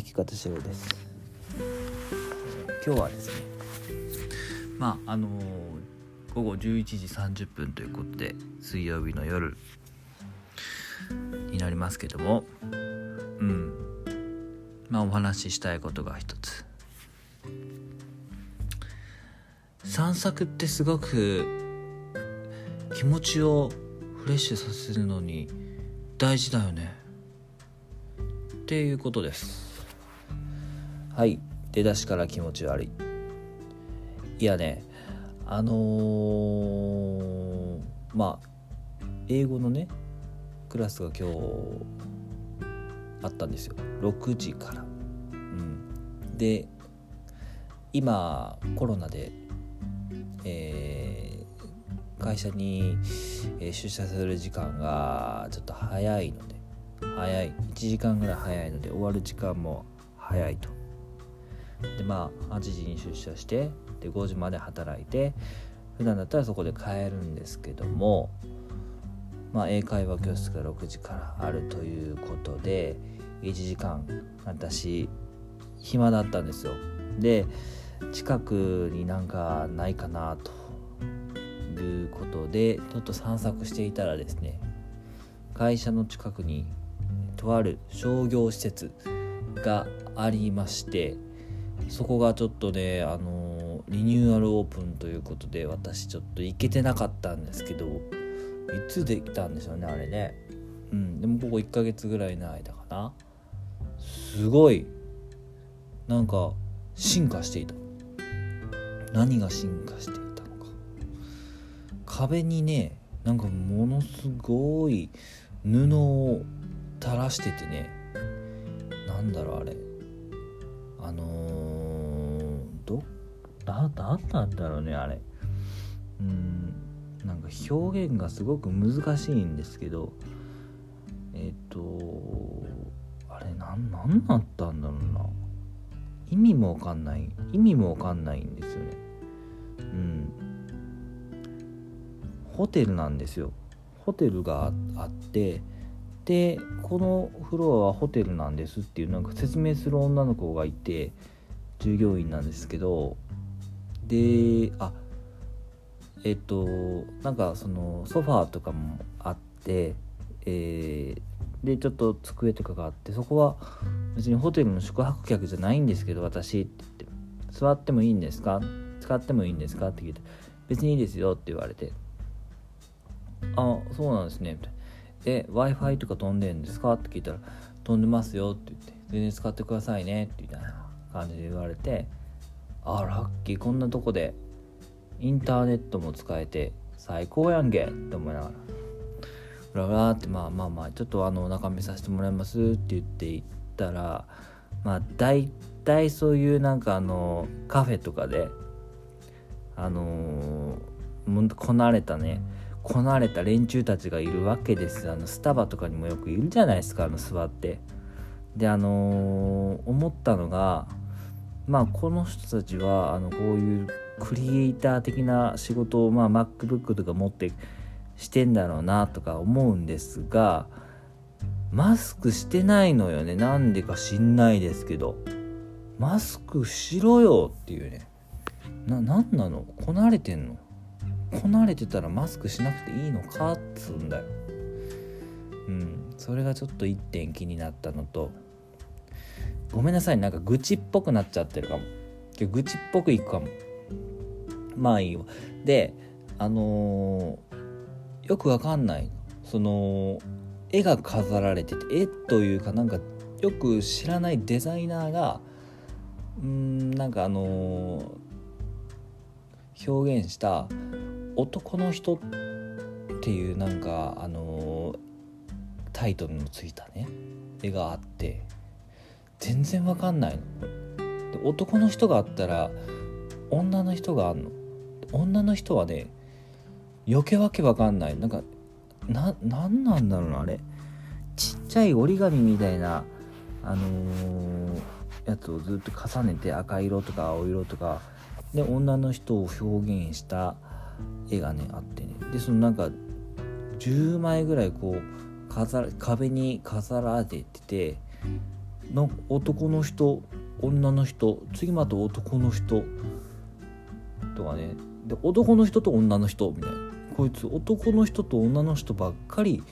弾き方しようです。今日はですねまああのー、午後11時30分ということで水曜日の夜になりますけどもうん。まあお話ししたいことが一つ。散策ってすごく気持ちをフレッシュさせるのに大事だよね。っていうことです。はい出だしから気持ち悪い。いやねあのー、まあ英語のねクラスが今日あったんですよ。6時から、うん、で今コロナで、えー、会社に、出社する時間がちょっと早いので早い。1時間ぐらい早いので終わる時間も早いと。でまあ8時に出社してで5時まで働いて普段だったらそこで帰るんですけどもまあ、英会話教室が6時からあるということで1時間私暇だったんですよ。で近くになんかないかなということでちょっと散策していたらですね会社の近くにとある商業施設がありましてそこがちょっとねあのリニューアルオープンということで私ちょっと行けてなかったんですけどいつできたんでしょうねあれね。うんでもここ1ヶ月ぐらいの間かな。すごいなんか進化していた。何が進化していたのか。壁にねなんかものすごい布を垂らしててね。なんだろうあれ。あのー、な何なんだろうねあれ。うんなんか表現がすごく難しいんですけどえっ、とあれ何何だったんだろうな。意味もわかんない意味もわかんないんですよね。うん。ホテルなんですよ。ホテルがあってでこのフロアはホテルなんですっていうなんか説明する女の子がいて従業員なんですけどであえっとなんかそのソファーとかもあって、えー、でちょっと机とかがあってそこは別にホテルの宿泊客じゃないんですけど私って言って座ってもいいんですか？使ってもいいんですか？って聞いて別にいいですよって言われてあそうなんですね。みたいなえ w i f i とか飛んでんですか？って聞いたら飛んでますよって言って全然使ってくださいねってみたいな感じで言われてあラッキー。こんなとこでインターネットも使えて最高やんけ。って思いながら。ブラブラってまあまあまあちょっとあの中見させてもらいますって言って行ったらまあ大体そういうなんかあのカフェとかであのー、こなれたね。こなれた連中たちがいるわけですあのスタバとかにもよくいるじゃないですかあの座って。であのー、思ったのがまあこの人たちはあのこういうクリエイター的な仕事を、まあ、MacBook とか持ってしてんだろうなとか思うんですがマスクしてないのよね。なんでか知んないですけど。マスクしろよっていうね。な何なの？こなれてんの？こなれてたらマスクしなくていいのかっつうんだよ。うん。それがちょっと一点気になったのと。ごめんなさいなんか愚痴っぽくなっちゃってるかも。愚痴っぽくいくかも。まあいいわ。であのー、よくわかんない。その絵が飾られてて絵というかなんかよく知らないデザイナーがうんなんかあのー、表現した男の人っていうなんかあのー、タイトルのついたね絵があって。全然わかんないの。で男の人があったら女の人があんの。女の人はね余計わけわかんない。なんかな何なんだろうなあれ。ちっちゃい折り紙みたいなあのー、やつをずっと重ねて赤色とか青色とか。で女の人を表現した絵がねあってね。でそのなんか10枚ぐらいこう飾壁に飾られててなんか男の人女の人次また男の人とかね。で男の人と女の人みたいな。こいつ男の人と女の人ばっかり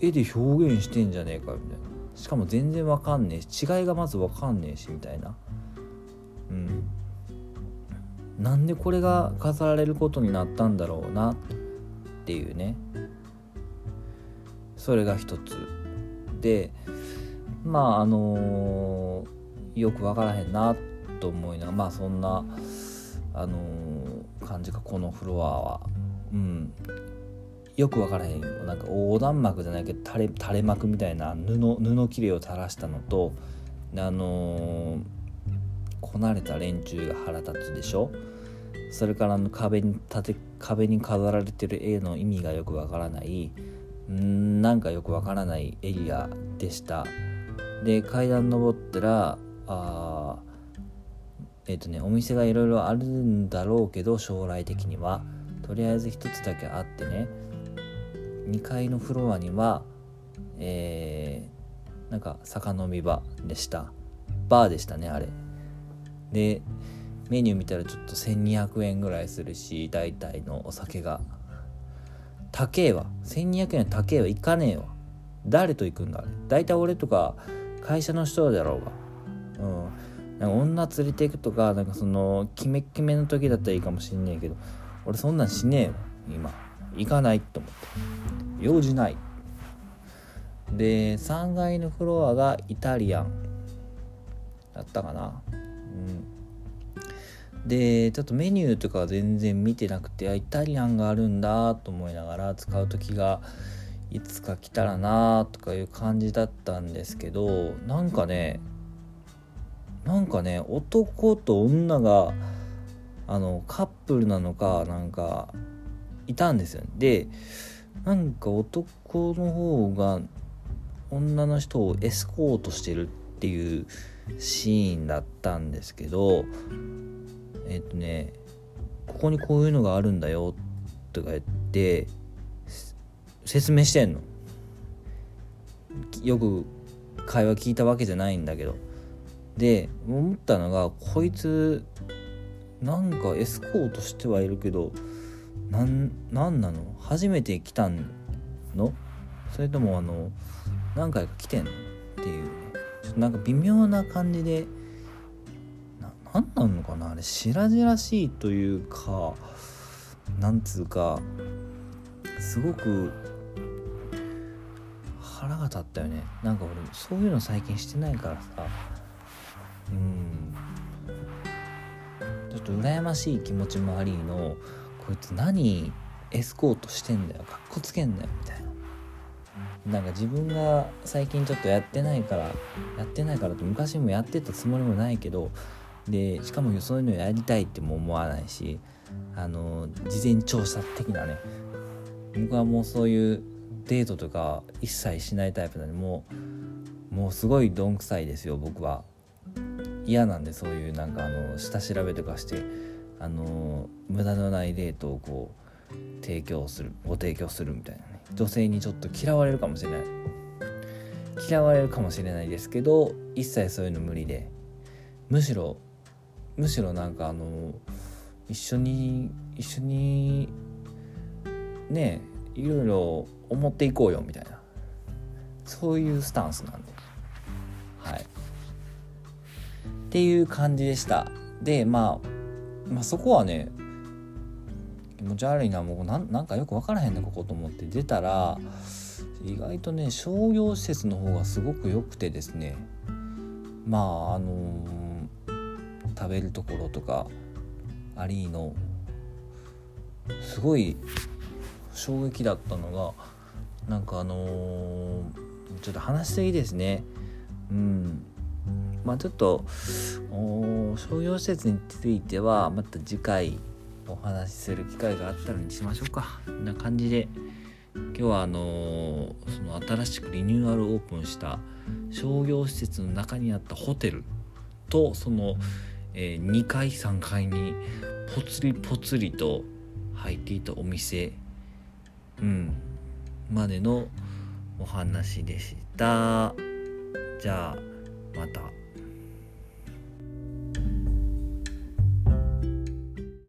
絵で表現してんじゃねえかみたいな。しかも全然わかんねえし違いがまずわかんねえしみたいな。うん。なんでこれが飾られることになったんだろうなっていうね。それが一つ。でまああのー、よく分からへんなと思いながらまあそんなあのー、感じかこのフロアは。うん。よく分からへんなんか横断幕じゃないけど垂れ垂れ幕みたいな布布切れを垂らしたのとあのー、こなれた連中が腹立つでしょ？それからの壁に立て壁に飾られてる絵の意味がよくわからない。んなんかよくわからないエリアでした。で階段登ったらあえっ、ー、とねお店がいろいろあるんだろうけど将来的には。とりあえず一つだけあってね。2階のフロアにはえー、なんか酒飲み場でした。バーでしたねあれ。でメニュー見たらちょっと1200円ぐらいするし大体のお酒が。高えわ。1200円高えわ。行かねえわ。誰と行くんだあれ。大体俺とか会社の人だろうが。うん。なんか女連れて行くとかなんかそのキメキメの時だったらいいかもしんねえけど俺そんなんしねえよ今。行かないと思って。用事ない。で3階のフロアがイタリアン。だったかな。うん。でちょっとメニューとかは全然見てなくてイタリアンがあるんだと思いながら使う時がいつか来たらなとかいう感じだったんですけどなんかねなんかね男と女があのカップルなのかなんかいたんですよ、でなんか男の方が女の人をエスコートしてるっていうシーンだったんですけどえっ、とねここにこういうのがあるんだよとか言って説明してんの？よく会話聞いたわけじゃないんだけど。で思ったのがこいつなんかエスコートしてはいるけどなんなんなの？初めて来たの？それともあの何回か来てんの？っていう。ちょっとなんか微妙な感じで何なのかな？あれ白々しいというかなんつうかすごく腹が立ったよね。なんか俺そういうの最近してないからさ。うん。ちょっと羨ましい気持ちもありのこいつ何エスコートしてんだよ。かっこつけんだよ。みたいな。なんか自分が最近ちょっとやってないからやってないからって昔もやってたつもりもないけどでしかもそういうのやりたいっても思わないしあの事前調査的なね。僕はもうそういうデートとか一切しないタイプなんでもうもうすごいどんくさいですよ僕は。嫌なんでそういうなんかあの下調べとかしてあの無駄のないデートをこう提供するご提供するみたいなね。女性にちょっと嫌われるかもしれない。嫌われるかもしれないですけど一切そういうの無理で。むしろむしろなんかあの一緒に一緒にねいろいろ思っていこうよみたいな。そういうスタンスなんで。はい。っていう感じでした。でまあまあそこはね気持ち悪いな。もうなんなんかよく分からへんなここと思って。出たら意外とね商業施設の方がすごく良くてですね。まああのー食べるところとかアリーのすごい衝撃だったのがなんかあのー、ちょっと話しすぎですね。うん。まあちょっと商業施設についてはまた次回お話しする機会があったらにしましょうか。こんな感じで今日はあのー、その新しくリニューアルオープンした商業施設の中にあったホテルとそのえー、2階3階にぽつりぽつりと入っていたお店、うん、までのお話でした。じゃあまた。